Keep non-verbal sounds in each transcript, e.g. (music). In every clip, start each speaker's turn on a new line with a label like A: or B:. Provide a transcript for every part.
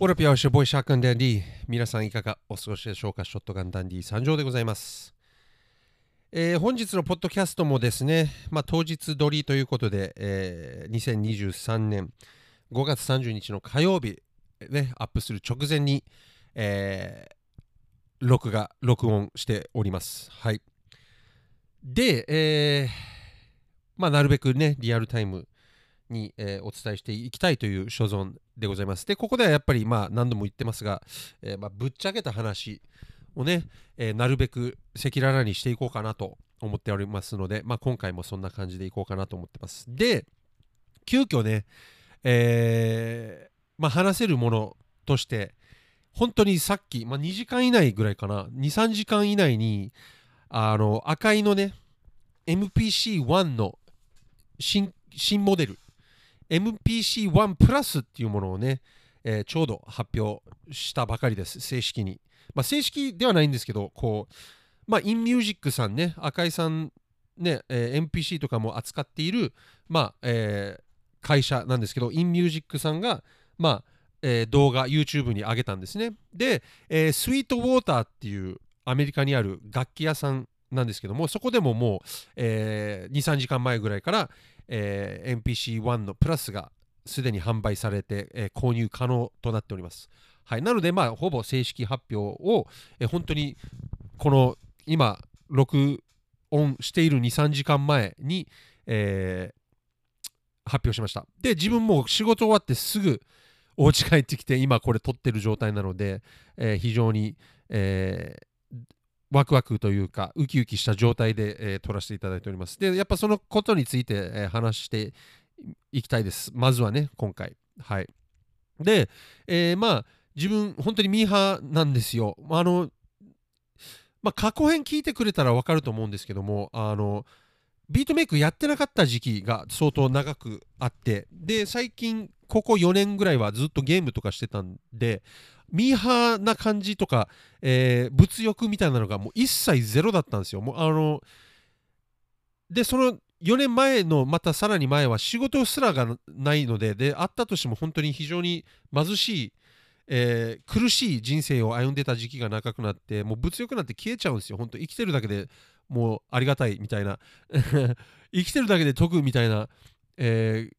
A: Holla people it's your boy ショットガンダンディ皆さんいかがお過ごしでしょうか？ショットガンダンディ参上でございます、えー本日のポッドキャストもですね、まあ、当日撮りということで、えー2023年5月30日の火曜日、ね、アップする直前に、えー録画録音しております。はい。で、えーまあ、なるべくねリアルタイムに、えーお伝えしていきたいという所存でございます。で、ここではやっぱり、まあ、何度も言ってますが、えーまあ、ぶっちゃけた話をね、えーなるべく赤裸々にしていこうかなと思っておりますので、まあ、今回もそんな感じでいこうかなと思ってます。で、急遽ね、えまあ、話せるものとして、本当にさっき、まあ、2時間以内ぐらいかな、2、3時間以内に、あの、赤いのね、MPC-1 の新新モデル MPC-1 プラスっていうものをね、えーちょうど発表したばかりです。正式に、まあ、正式ではないんですけどこうまあインミュージックさんね赤井さんね、えー MPC とかも扱っているまあ、えー会社なんですけどインミュージックさんがまあ、えー動画 YouTube に上げたんですね。で、えースイートウォーターっていうアメリカにある楽器屋さんなんですけどもそこでももう、えー23時間前ぐらいから、えー NPC1 のプラスがすでに販売されて、えー購入可能となっております。はい、なので、まあ、ほぼ正式発表を、えー本当にこの今、録音している2、3時間前に、えー発表しました。で、自分も仕事終わってすぐお家帰ってきて、今これ撮ってる状態なので、えー非常に、えーワクワクというかウキウキした状態で、えー撮らせていただいております。で、やっぱそのことについて、えー話していきたいです。まずはね、今回。はい。で、えーまあ、自分、本当にミーハーなんですよ。あの、まあ、過去編聞いてくれたらわかると思うんですけども、あの、ビートメイクやってなかった時期が相当長くあって、で、最近、ここ4年ぐらいはずっとゲームとかしてたんで、ミーハーな感じとか、えー物欲みたいなのがもう一切ゼロだったんですよ。もうあのでその4年前のまたさらに前は仕事すらがないのでであったとしても本当に非常に貧しい、えー苦しい人生を歩んでた時期が長くなってもう物欲なんて消えちゃうんですよ。本当生きてるだけでもうありがたいみたいな (laughs) 生きてるだけで得みたいな、えー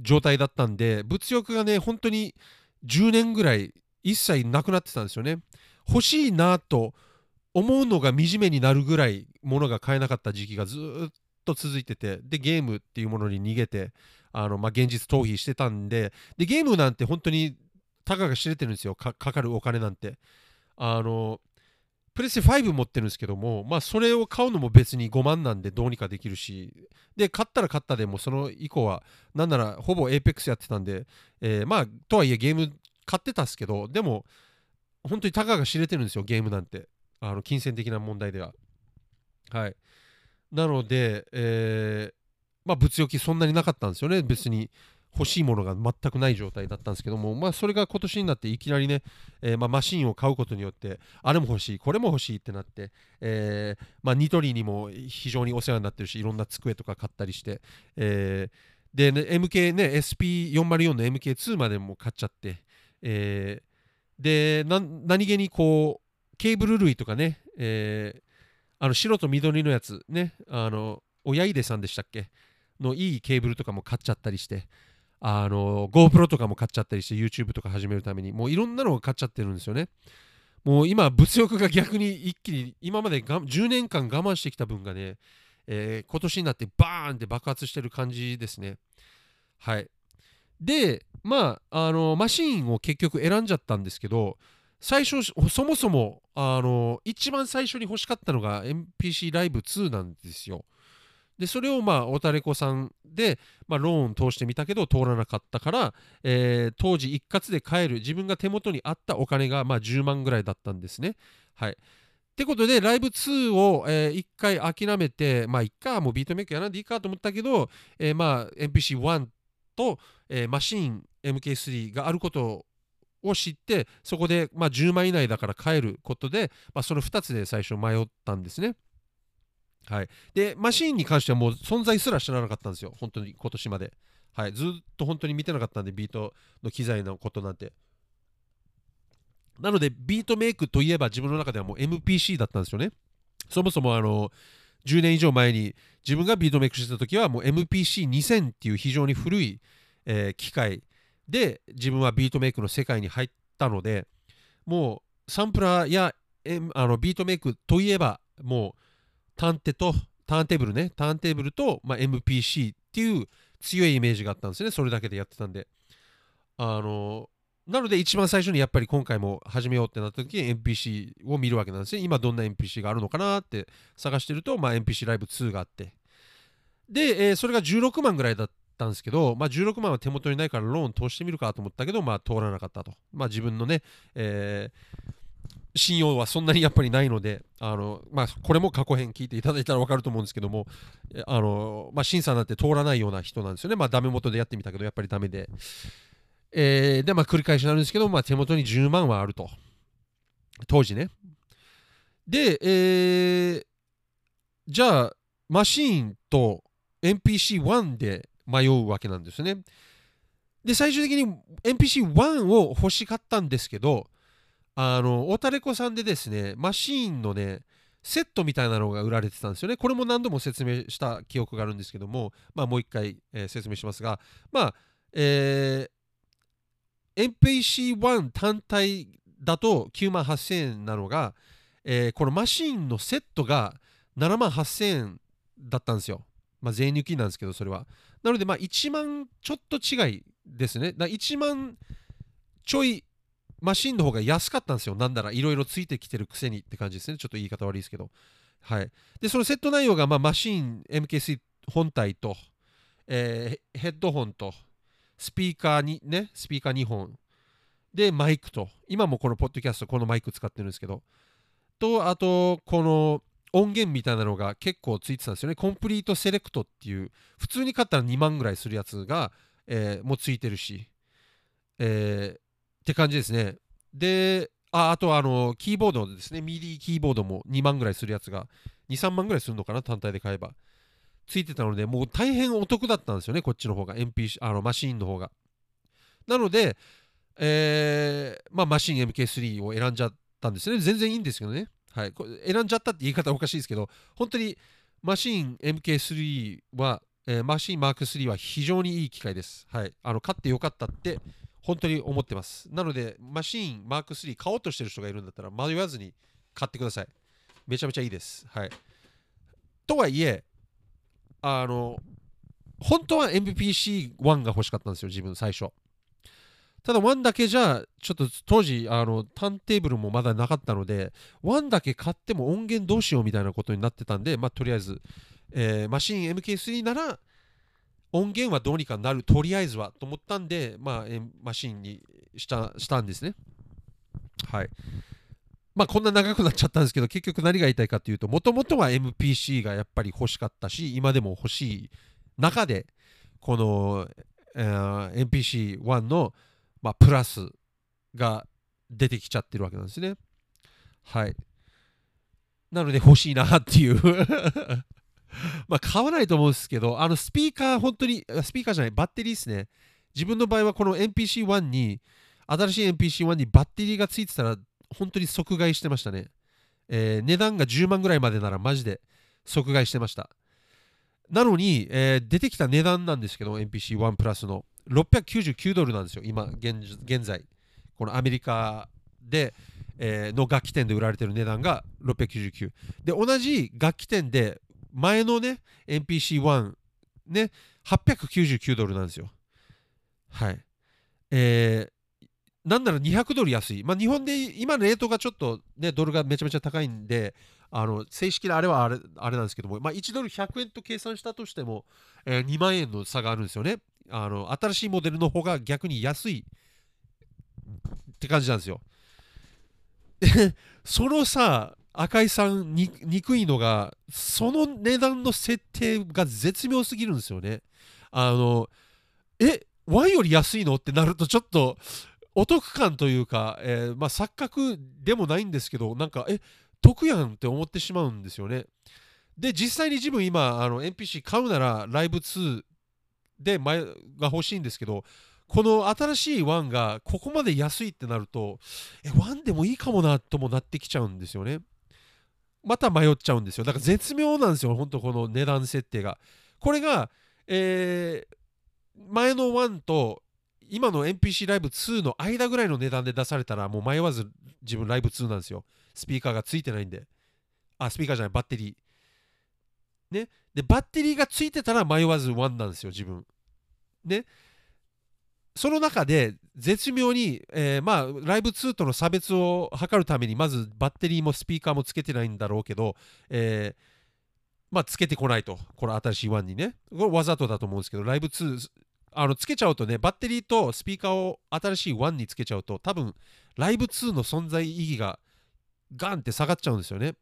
A: 状態だったんで物欲がね本当に10年ぐらい一切なくなってたんですよね。欲しいなと思うのが惨めになるぐらいものが買えなかった時期がずっと続いててでゲームっていうものに逃げてあの、まあ、現実逃避してたんででゲームなんて本当にたかが知れてるんですよかかるお金なんてあのプレステ5持ってるんですけどもまあそれを買うのも別に5万なんでどうにかできるしで買ったら買ったでもその以降はなんならほぼ APEX やってたんで、えーまあとはいえゲーム買ってたっすけどでも本当にたかが知れてるんですよゲームなんて。あの金銭的な問題では。はい。なので、えーまあ物欲そんなになかったんですよね。別に欲しいものが全くない状態だったんですけども、まあ、それが今年になっていきなりね、えーまあ、マシンを買うことによってあれも欲しいこれも欲しいってなって、えーまあ、ニトリにも非常にお世話になってるしいろんな机とか買ったりして、えーで、ね、MK ね SP404 の MK2 までも買っちゃって、えーで何気にこうケーブル類とかね、えーあの白と緑のやつねあの親出さんでしたっけ？のいいケーブルとかも買っちゃったりしてあの GoPro とかも買っちゃったりして YouTube とか始めるためにもういろんなのを買っちゃってるんですよね。もう今物欲が逆に一気に今までが10年間我慢してきた分がね、えー今年になってバーンって爆発してる感じですね。はい。でまああのマシーンを結局選んじゃったんですけど最初そもそもあの一番最初に欲しかったのが MPC ライブ2なんですよでそれをまあおたれこさんで、まあ、ローン通してみたけど通らなかったから、えー当時一括で買える自分が手元にあったお金がまあ10万ぐらいだったんですね。はい。ってことでライブ2を、え1回諦めてまあいっかもうビートメイクやらんでいいかと思ったけど、えーまあ MPC1 と、えーマシーン MK3 があることを知ってそこで、まあ、10万以内だから買えることで、まあ、その2つで最初迷ったんですね。はい、でマシーンに関してはもう存在すら知らなかったんですよ。本当に今年まで、はい、ずっと本当に見てなかったんでビートの機材のことなんて。なのでビートメイクといえば自分の中ではもう MPC だったんですよね。そもそもあの10年以上前に自分がビートメイクしてた時はもう MPC2000 っていう非常に古い、えー、機械で自分はビートメイクの世界に入ったのでもうサンプラーや、M、あのビートメイクといえばもうターンテとターンテーブルねターンテーブルと、まあ、MPC っていう強いイメージがあったんですね。それだけでやってたんで。あのなので一番最初にやっぱり今回も始めようってなった時に NPC を見るわけなんですね。今どんな NPC があるのかなって探してると、まあ、NPC ライブ2があって。で、えー、それが16万ぐらいだったんですけど、まあ、16万は手元にないからローン通してみるかと思ったけど、まあ、通らなかったと。まあ、自分のね、えー、信用はそんなにやっぱりないので、あのまあ、これも過去編聞いていただいたら分かると思うんですけども、あのまあ、審査なんて通らないような人なんですよね。まあ、ダメ元でやってみたけど、やっぱりダメで。えー、で、まあ、繰り返しになるんですけど、まあ、手元に10万はあると。当時ね。で、えー、じゃあ、マシーンと NPC1 で迷うわけなんですね。で、最終的に NPC1 を欲しかったんですけど、あの、オタレコさんでですね、マシーンのね、セットみたいなのが売られてたんですよね。これも何度も説明した記憶があるんですけども、まあ、もう一回、えー、説明しますが、まあ、えー、MPC1 単体だと9万8000円なのが、えー、このマシンのセットが7万8000円だったんですよ。まあ、税抜きなんですけど、それは。なので、ま、1万ちょっと違いですね。だ1万ちょいマシンの方が安かったんですよ。なんならいろいろついてきてるくせにって感じですね。ちょっと言い方悪いですけど。はい。で、そのセット内容が、まあ、マシン MK3 本体と、えー、ヘッドホンと、スピーカーにね、スピーカー2本。で、マイクと。今もこのポッドキャスト、このマイク使ってるんですけど。と、あと、この音源みたいなのが結構ついてたんですよね。コンプリートセレクトっていう、普通に買ったら2万ぐらいするやつが、えー、もうついてるし。えー、って感じですね。で、ああとあの、キーボードですね。ミディキーボードも2万ぐらいするやつが、2、3万ぐらいするのかな、単体で買えば。ついてたので、もう大変お得だったんですよね、こっちの方が、MP、あのマシーンの方が。なので、えー、まあ、マシン MK3 を選んじゃったんですね。全然いいんですけどね。はい、これ選んじゃったって言い方おかしいですけど、本当にマシン MK3 は、えー、マシンマーク3は非常にいい機械です。はい、あの買ってよかったって本当に思ってます。なので、マシンマーク3買おうとしてる人がいるんだったら迷わずに買ってください。めちゃめちゃいいです。はい。とはいえ、あの、本当は MPC1 が欲しかったんですよ、自分最初。ただ1だけじゃ、ちょっと当時、あの、ターンテーブルもまだなかったので、1だけ買っても音源どうしようみたいなことになってたんで、まあ、とりあえず、えー、マシン MK3 なら、音源はどうにかなる、とりあえずはと思ったんで、まあ、マシンにしたしたんですね。はい。まあこんな長くなっちゃったんですけど結局何が言いたいかっていうともともとは MPC がやっぱり欲しかったし今でも欲しい中でこの、えー、MPC1 の、まあ、プラスが出てきちゃってるわけなんですね。はい。なので欲しいなっていう。(laughs) まあ買わないと思うんですけどあのスピーカー本当にスピーカーじゃないバッテリーですね。自分の場合はこの MPC1 に新しい MPC1 にバッテリーがついてたら本当に即買いしてましたね。えー、値段が10万ぐらいまでならマジで即買いしてました。なのに、えー、出てきた値段なんですけど、NPC1 プラスの699ドルなんですよ、今現、現在。このアメリカで、えー、の楽器店で売られてる値段が699。で、同じ楽器店で、前のね、NPC1、ね、899ドルなんですよ。はい。えー、なんなら200ドル安い。まあ、日本で今のレートがちょっとね、ドルがめちゃめちゃ高いんで、あの正式なあれはあれあれなんですけども、まあ、1ドル100円と計算したとしても、えー、2万円の差があるんですよね。あの新しいモデルの方が逆に安いって感じなんですよ。(laughs) そのさ、赤井さんに憎いのが、その値段の設定が絶妙すぎるんですよね。あの、え、ワンより安いの？ってなるとちょっとお得感というか、えー、まあ、錯覚でもないんですけどなんかえ得やんって思ってしまうんですよね。で実際に自分今あの NPC 買うならライブ2で前が欲しいんですけどこの新しいワンがここまで安いってなるとえワンでもいいかもなともなってきちゃうんですよね。また迷っちゃうんですよ。だから絶妙なんですよ本当この値段設定が。これが、えー、前のワンと今の NPC ライブ2の間ぐらいの値段で出されたらもう迷わず自分ライブ2なんですよ。スピーカーがついてないんで。あスピーカーじゃないバッテリー。ね。でバッテリーがついてたら迷わず1なんですよ自分。ね。その中で絶妙に、えー、まあライブ2との差別を図るためにまずバッテリーもスピーカーもつけてないんだろうけど、えー、まあつけてこないと。この新しい1にね。これわざとだと思うんですけどライブ2あのつけちゃうとねバッテリーとスピーカーを新しい1につけちゃうと多分ライブ2の存在意義がガンって下がっちゃうんですよね。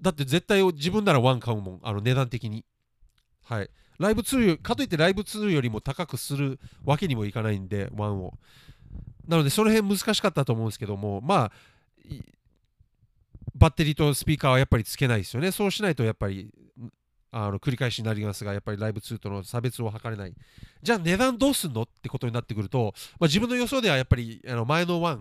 A: だって絶対自分なら1買うもん。あの値段的に。はい。ライブ2かといってライブ2よりも高くするわけにもいかないんで1を。なのでその辺難しかったと思うんですけどもまあバッテリーとスピーカーはやっぱりつけないですよね。そうしないとやっぱりあの繰り返しになりますがやっぱりライブ2との差別を図れない。じゃあ値段どうすんのってことになってくると、まあ、自分の予想ではやっぱりあの前の1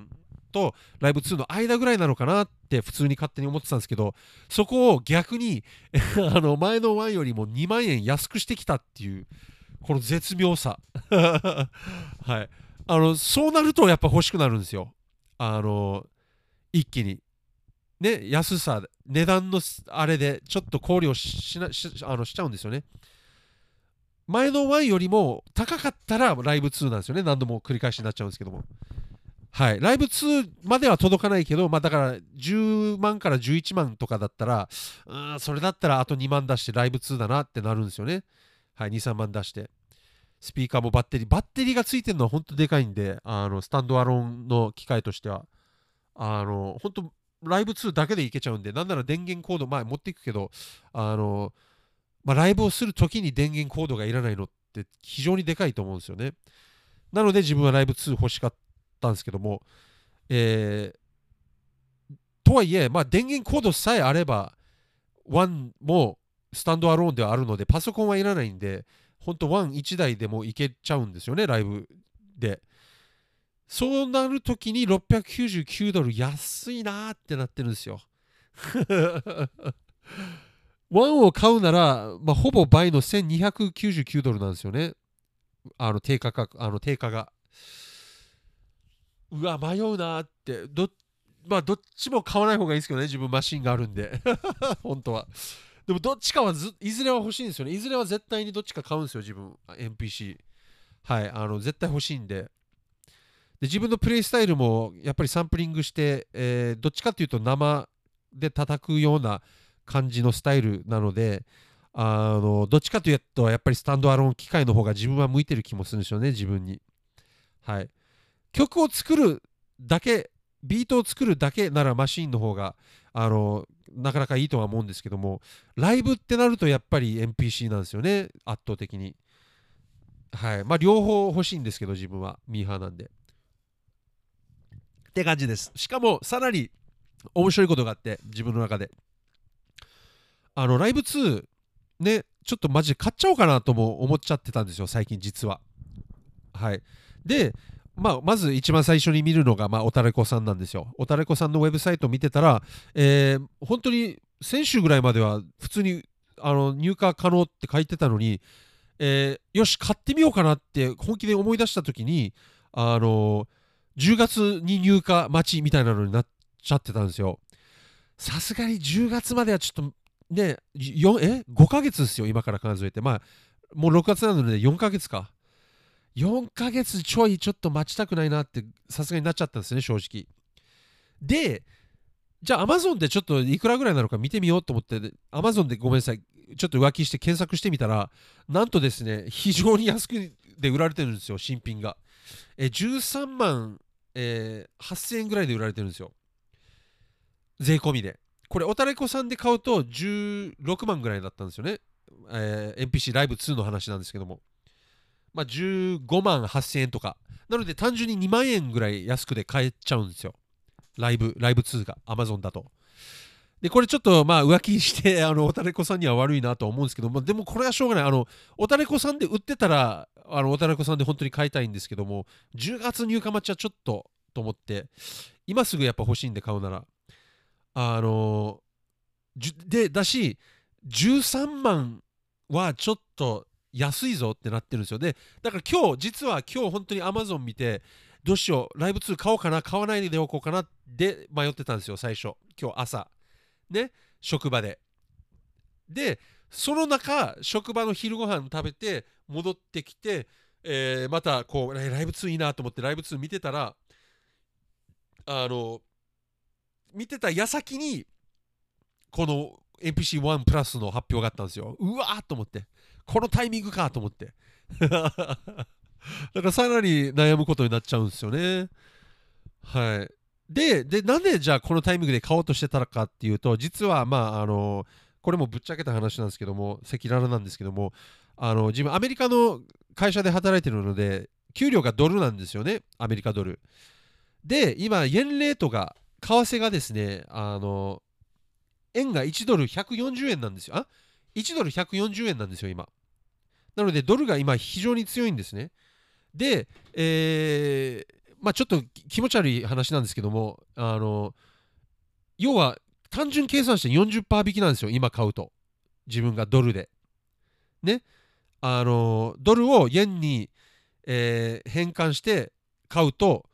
A: とライブ2の間ぐらいなのかなって普通に勝手に思ってたんですけどそこを逆に (laughs) あの前の1よりも2万円安くしてきたっていうこの絶妙さ。(laughs) はい。あのそうなるとやっぱ欲しくなるんですよ。あの一気に。ね安さ値段のあれでちょっと考慮しなしあのしちゃうんですよね。前の1よりも高かったらライブ2なんですよね。何度も繰り返しになっちゃうんですけども。はい、ライブ2までは届かないけど、まあ、だから10万から11万とかだったら、うんそれだったらあと2万出してライブ2だなってなるんですよね。はい、2、3万出して。スピーカーもバッテリー、バッテリーがついてるのは本当でかいんで、あのスタンドアロンの機械としては、あの本当ライブ2だけでいけちゃうんで、なんなら電源コード、まあ持っていくけど、あのまあ、ライブをするときに電源コードがいらないのって非常にでかいと思うんですよね。なので自分はライブ2欲しかった。んですけども、えー、とはいえ、まあ、電源コードさえあれば、1もスタンドアローンではあるので、パソコンはいらないんで、本当1、1台でもいけちゃうんですよね、ライブで。そうなるときに699ドル安いなーってなってるんですよ。(laughs) 1を買うなら、まあ、ほぼ倍の1299ドルなんですよね。あの低価格、あの定価が。うわ迷うなーって。どまあどっちも買わない方がいいですけどね自分マシンがあるんで。(laughs) 本当は。でもどっちかはずいずれは欲しいんですよね。いずれは絶対にどっちか買うんですよ自分。NPC はいあの絶対欲しいんで。で自分のプレイスタイルもやっぱりサンプリングして、えー、どっちかっていうと生で叩くような感じのスタイルなのであのどっちかというとやっぱりスタンドアローン機械の方が自分は向いてる気もするんですよね自分に。はい。曲を作るだけビートを作るだけならマシンの方があのなかなかいいとは思うんですけどもライブってなるとやっぱり NPC なんですよね圧倒的に。はい。まあ両方欲しいんですけど自分はミーハーなんで。って感じです。しかもさらに面白いことがあって自分の中で。あのライブ2ねちょっとマジで買っちゃおうかなとも思っちゃってたんですよ最近実は。はい。でまあ、まず一番最初に見るのが、まあ、おたれこさんなんですよ。おたれこさんのウェブサイトを見てたら、えー、本当に先週ぐらいまでは普通にあの入荷可能って書いてたのに、えー、よし、買ってみようかなって本気で思い出した時に、あの10月に入荷待ちみたいなのになっちゃってたんですよ。さすがに10月まではちょっとね、え？5ヶ月ですよ、今から数えて。まあ、もう6月なので4ヶ月か。4ヶ月ちょいちょっと待ちたくないなってさすがになっちゃったんですね正直でじゃあ Amazon でちょっといくらぐらいなのか見てみようと思って Amazon でごめんなさいちょっと浮気して検索してみたらなんとですね非常に安くで売られてるんですよ新品がえ13万、えー、8000円ぐらいで売られてるんですよ税込みでこれおたれこさんで買うと16万ぐらいだったんですよね、えー、NPC ライブ2の話なんですけどもまあ、15万8000円とか。なので単純に2万円ぐらい安くで買えちゃうんですよ。ライブ、ライブ2が Amazon だと。で、これちょっとまあ浮気して、あの、おたれこさんには悪いなと思うんですけど、まあ、でもこれはしょうがない。あの、おたれこさんで売ってたら、あの、おたらこさんで本当に買いたいんですけども、10月入荷待ちはちょっとと思って、今すぐやっぱ欲しいんで買うなら、あので、だし、13万はちょっと安いぞってなってるんですよ。で、だから今日、実は今日本当に Amazon 見て、どうしよう、ライブ2買おうかな、買わないでおこうかなで迷ってたんですよ、最初。今日朝。ね、職場で。で、その中、職場の昼ご飯食べて、戻ってきて、えー、またこう、ライブ2いいなと思ってライブ2見てたら、あの、見てた矢先に、この NPC1 プラスの発表があったんですよ。うわーと思って。このタイミングかと思って。(laughs) だからさらに悩むことになっちゃうんですよね。はい。で、で、なんでじゃあこのタイミングで買おうとしてたのかっていうと、実はまあ、あの、これもぶっちゃけた話なんですけども、赤裸々なんですけども、あの、自分アメリカの会社で働いてるので、給料がドルなんですよね、アメリカドル。で、今、円レートが、為替がですね、あの、円が1ドル140円なんですよ。あ ?1 ドル140円なんですよ、今。なので、ドルが今非常に強いんですね。で、えー、まあちょっと気持ち悪い話なんですけども、あの、要は単純計算して40%引きなんですよ、今買うと。自分がドルで。ね。あの、ドルを円に、えー、変換して買うと、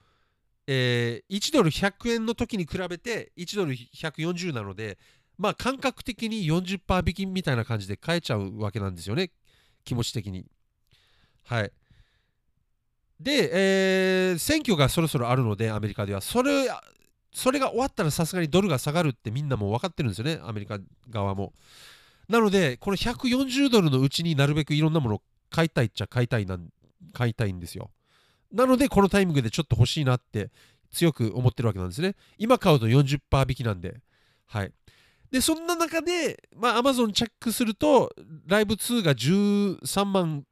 A: えー、1ドル100円の時に比べて1ドル140なので、まあ感覚的に40%引きみたいな感じで買えちゃうわけなんですよね。気持ち的に。はい。で、えー、選挙がそろそろあるので、アメリカでは。それ、それが終わったらさすがにドルが下がるってみんなも分かってるんですよね、アメリカ側も。なので、この140ドルのうちになるべくいろんなものを買いたいっちゃ買いたいなん買いたいんですよ。なので、このタイミングでちょっと欲しいなって強く思ってるわけなんですね。今買うと40%引きなんで。はい。で、そんな中で、まあ、Amazon チェックすると、ライブ2が13万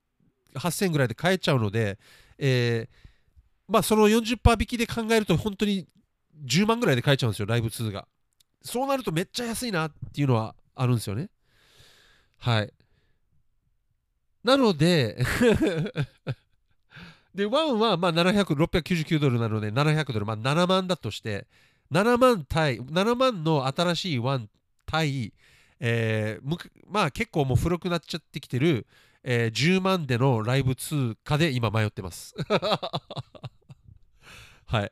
A: 8000円ぐらいで買えちゃうので、えー、まあ、その40%引きで考えると、本当に10万ぐらいで買えちゃうんですよ、ライブ2が。そうなるとめっちゃ安いなっていうのはあるんですよね。はい。なので (laughs) で、1はまあ700、699ドルなので700ドル、まあ7万だとして、7万対、7万の新しい1対、えー、まあ結構もう古くなっちゃってきてる、えー、10万でのライブ通貨で今迷ってます (laughs) はい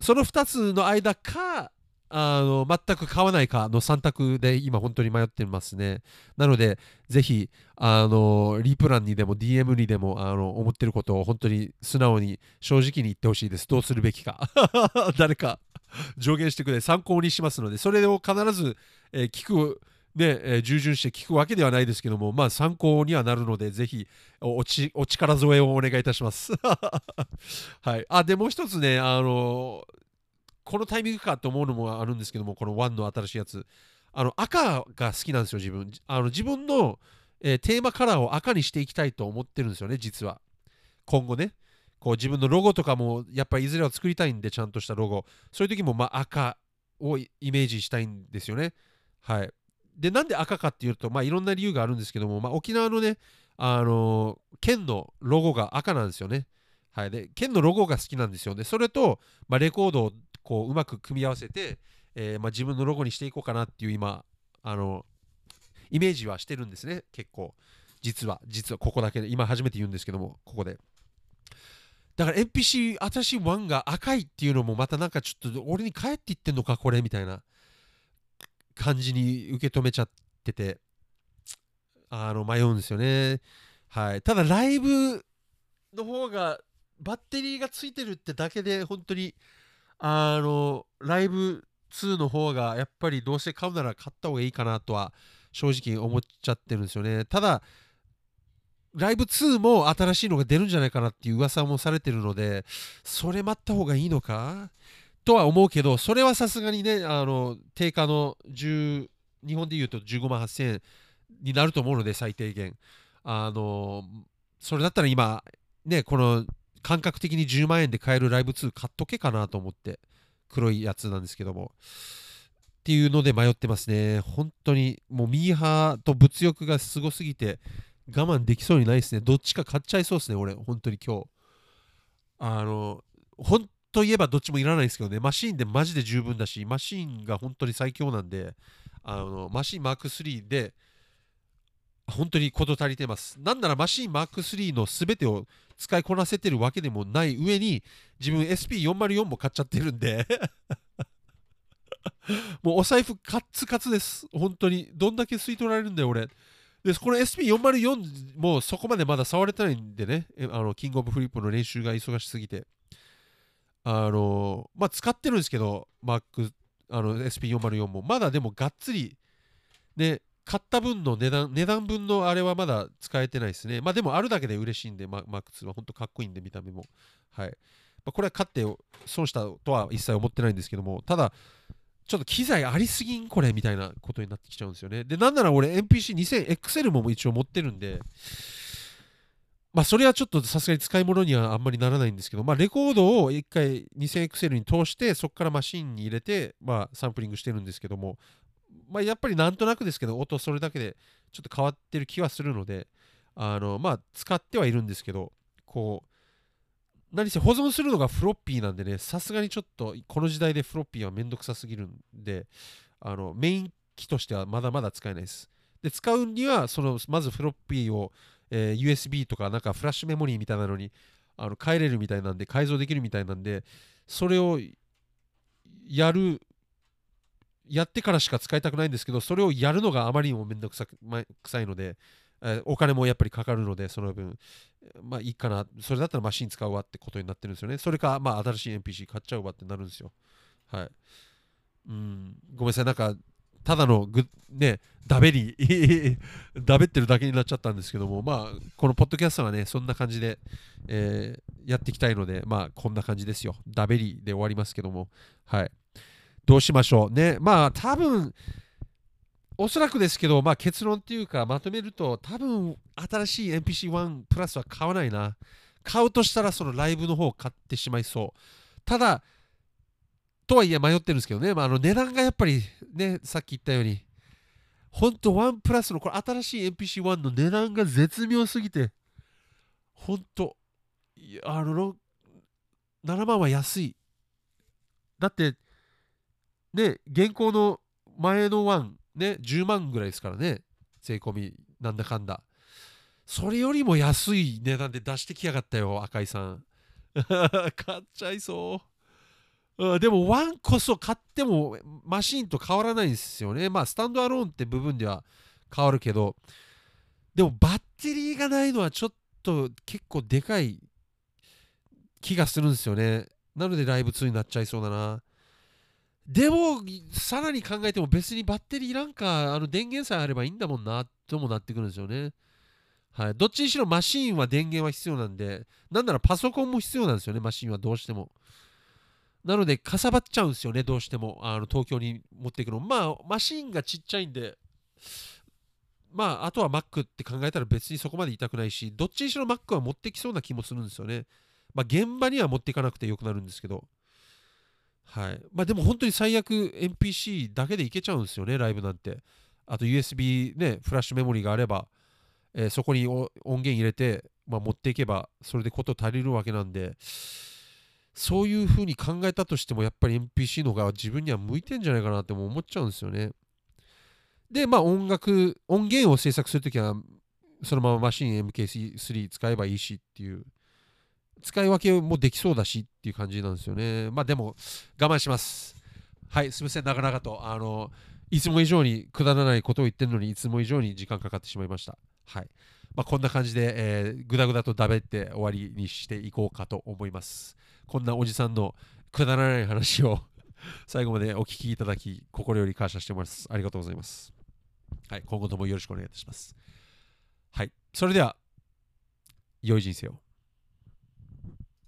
A: その2つの間かあの全く買わないかの3択で今本当に迷ってますね。なので、ぜひ、あのリプランにでも DM にでもあの思ってることを本当に素直に正直に言ってほしいです。どうするべきか。(laughs) 誰か助言してくれ、参考にしますので、それを必ず、えー、聞くで、えー、従順して聞くわけではないですけども、まあ参考にはなるので、ぜひおちお力添えをお願いいたします。(laughs) はい。あ、でもう一つね、あのこのタイミングかと思うのもあるんですけども、この1の新しいやつ。あの赤が好きなんですよ、自分。あの自分の、えー、テーマカラーを赤にしていきたいと思ってるんですよね、実は。今後ね。こう自分のロゴとかもやっぱりいずれは作りたいんで、ちゃんとしたロゴ。そういう時もまあ赤をイメージしたいんですよね。はい。で、なんで赤かっていうと、まあ、いろんな理由があるんですけども、まあ、沖縄のね、あのー、県のロゴが赤なんですよね。はい。で、県のロゴが好きなんですよね。それと、まあ、レコードをこううまく組み合わせて、えー、まあ、自分のロゴにしていこうかなっていう今、あのイメージはしてるんですね、結構。実は、実はここだけで、今初めて言うんですけども、ここで。だから NPC 新しい1が赤いっていうのもまたなんかちょっと俺に帰っていってんのかこれみたいな感じに受け止めちゃってて、あの、迷うんですよね。はい。ただ、ライブの方が、バッテリーがついてるってだけで、本当に、あの、ライブ2の方が、やっぱりどうせ買うなら買った方がいいかなとは、正直思っちゃってるんですよね。ただ、ライブ2も新しいのが出るんじゃないかなっていう噂もされてるので、それ待った方がいいのか？とは思うけど、それはさすがにね、あの定価の10、日本でいうと15万8000円になると思うので、最低限。あのそれだったら今、ね、この感覚的に10万円で買えるライブ2買っとけかなと思って、黒いやつなんですけども。っていうので迷ってますね。本当に、もうミーハーと物欲がすごすぎて、我慢できそうにないですね。どっちか買っちゃいそうですね、俺、本当に今日。あの、本当言えばどっちもいらないですけどね、マシーンでマジで十分だし、マシーンが本当に最強なんで、あのマシーンマーク3で、本当に事足りてます。なんならマシーンマーク3の全てを使いこなせてるわけでもない上に、自分 SP404 も買っちゃってるんで (laughs) もうお財布カッツカツです。本当に。どんだけ吸い取られるんだよ、俺。で、この SP404 もそこまでまだ触れてないんでね、あのキングオブフリップの練習が忙しすぎて。あの、まあ、使ってるんですけど、マック、あの SP404 も。まだでもがっつり、ね、買った分の値段、値段分のあれはまだ使えてないですね。まあでもあるだけで嬉しいんで、ママック2は本当かっこいいんで、見た目も。はい。まあ、これは買って損したとは一切思ってないんですけども、ただ、ちょっと機材ありすぎんこれみたいなことになってきちゃうんですよね。で、なんなら俺 NPC2000XL も一応持ってるんで、まあそれはちょっとさすがに使い物にはあんまりならないんですけど、まあレコードを一回 2000XL に通して、そこからマシンに入れて、まあサンプリングしてるんですけども、まあやっぱりなんとなくですけど、音それだけでちょっと変わってる気はするので、あの、まあ使ってはいるんですけど、こう、何せ保存するのがフロッピーなんでね、さすがにちょっとこの時代でフロッピーはめんどくさすぎるんで、あのメイン機としてはまだまだ使えないです。で、使うには、そのまずフロッピーを、えー、USB とかなんかフラッシュメモリーみたいなのにあの変えれるみたいなんで、改造できるみたいなんで、それをやる、やってからしか使いたくないんですけど、それをやるのがあまりにもめんどくさいので、えお金もやっぱりかかるので、その分、まあいいかな、それだったらマシン使うわってことになってるんですよね。それか、まあ新しい NPC 買っちゃうわってなるんですよ。はい。うん、ごめんなさい、なんか、ただのぐ、ね、ダベり、(laughs) ダベってるだけになっちゃったんですけども、まあ、このポッドキャストはね、そんな感じで、えー、やっていきたいので、まあ、こんな感じですよ。ダベりで終わりますけども、はい。どうしましょう。ね、まあ、多分、おそらくですけど、まあ、結論っていうかまとめると多分新しい NPC1 プラスは買わないな買うとしたらそのライブの方を買ってしまいそうただとはいえ迷ってるんですけどね、まあ、あの値段がやっぱりねさっき言ったように本当1プラスのこれ新しい NPC1 の値段が絶妙すぎて本当あの7万は安いだってね現行の前の1ね、10万ぐらいですからね、税込み、なんだかんだ。それよりも安い値段で出してきやがったよ、赤井さん。(laughs) 買っちゃいそう。うん、でも、ワンこそ買ってもマシンと変わらないんですよね。まあ、スタンドアローンって部分では変わるけど、でも、バッテリーがないのはちょっと結構でかい気がするんですよね。なので、ライブ2になっちゃいそうだな。でも、さらに考えても別にバッテリーいらんか、あの電源さえあればいいんだもんな、ともなってくるんですよね。はい。どっちにしろマシーンは電源は必要なんで、なんならパソコンも必要なんですよね、マシンはどうしても。なので、かさばっちゃうんですよね、どうしても。あの東京に持っていくの。まあ、マシンがちっちゃいんで、まあ、あとは Mac って考えたら別にそこまで痛くないし、どっちにしろ Mac は持ってきそうな気もするんですよね。まあ、現場には持っていかなくてよくなるんですけど。はいまあ、でも本当に最悪 NPC だけでいけちゃうんですよね、ライブなんて。あと USB ね、フラッシュメモリがあれば、えー、そこに音源入れて、まあ、持っていけば、それでこと足りるわけなんで、そういうふうに考えたとしても、やっぱり NPC の方が自分には向いてんじゃないかなって思っちゃうんですよね。で、まあ音楽、音源を制作するときは、そのままマシン MK3 使えばいいしっていう使い分けもできそうだしっていう感じなんですよね。まあでも、我慢します。はい、すみません、なかなかと、あの、いつも以上にくだらないことを言ってるのに、いつも以上に時間かかってしまいました。はい。まあ、こんな感じで、えー、ぐだぐだとだべって終わりにしていこうかと思います。こんなおじさんのくだらない話を (laughs) 最後までお聞きいただき、心より感謝しております。ありがとうございます。はい、今後ともよろしくお願いいたします。はい、それでは、良い人生を。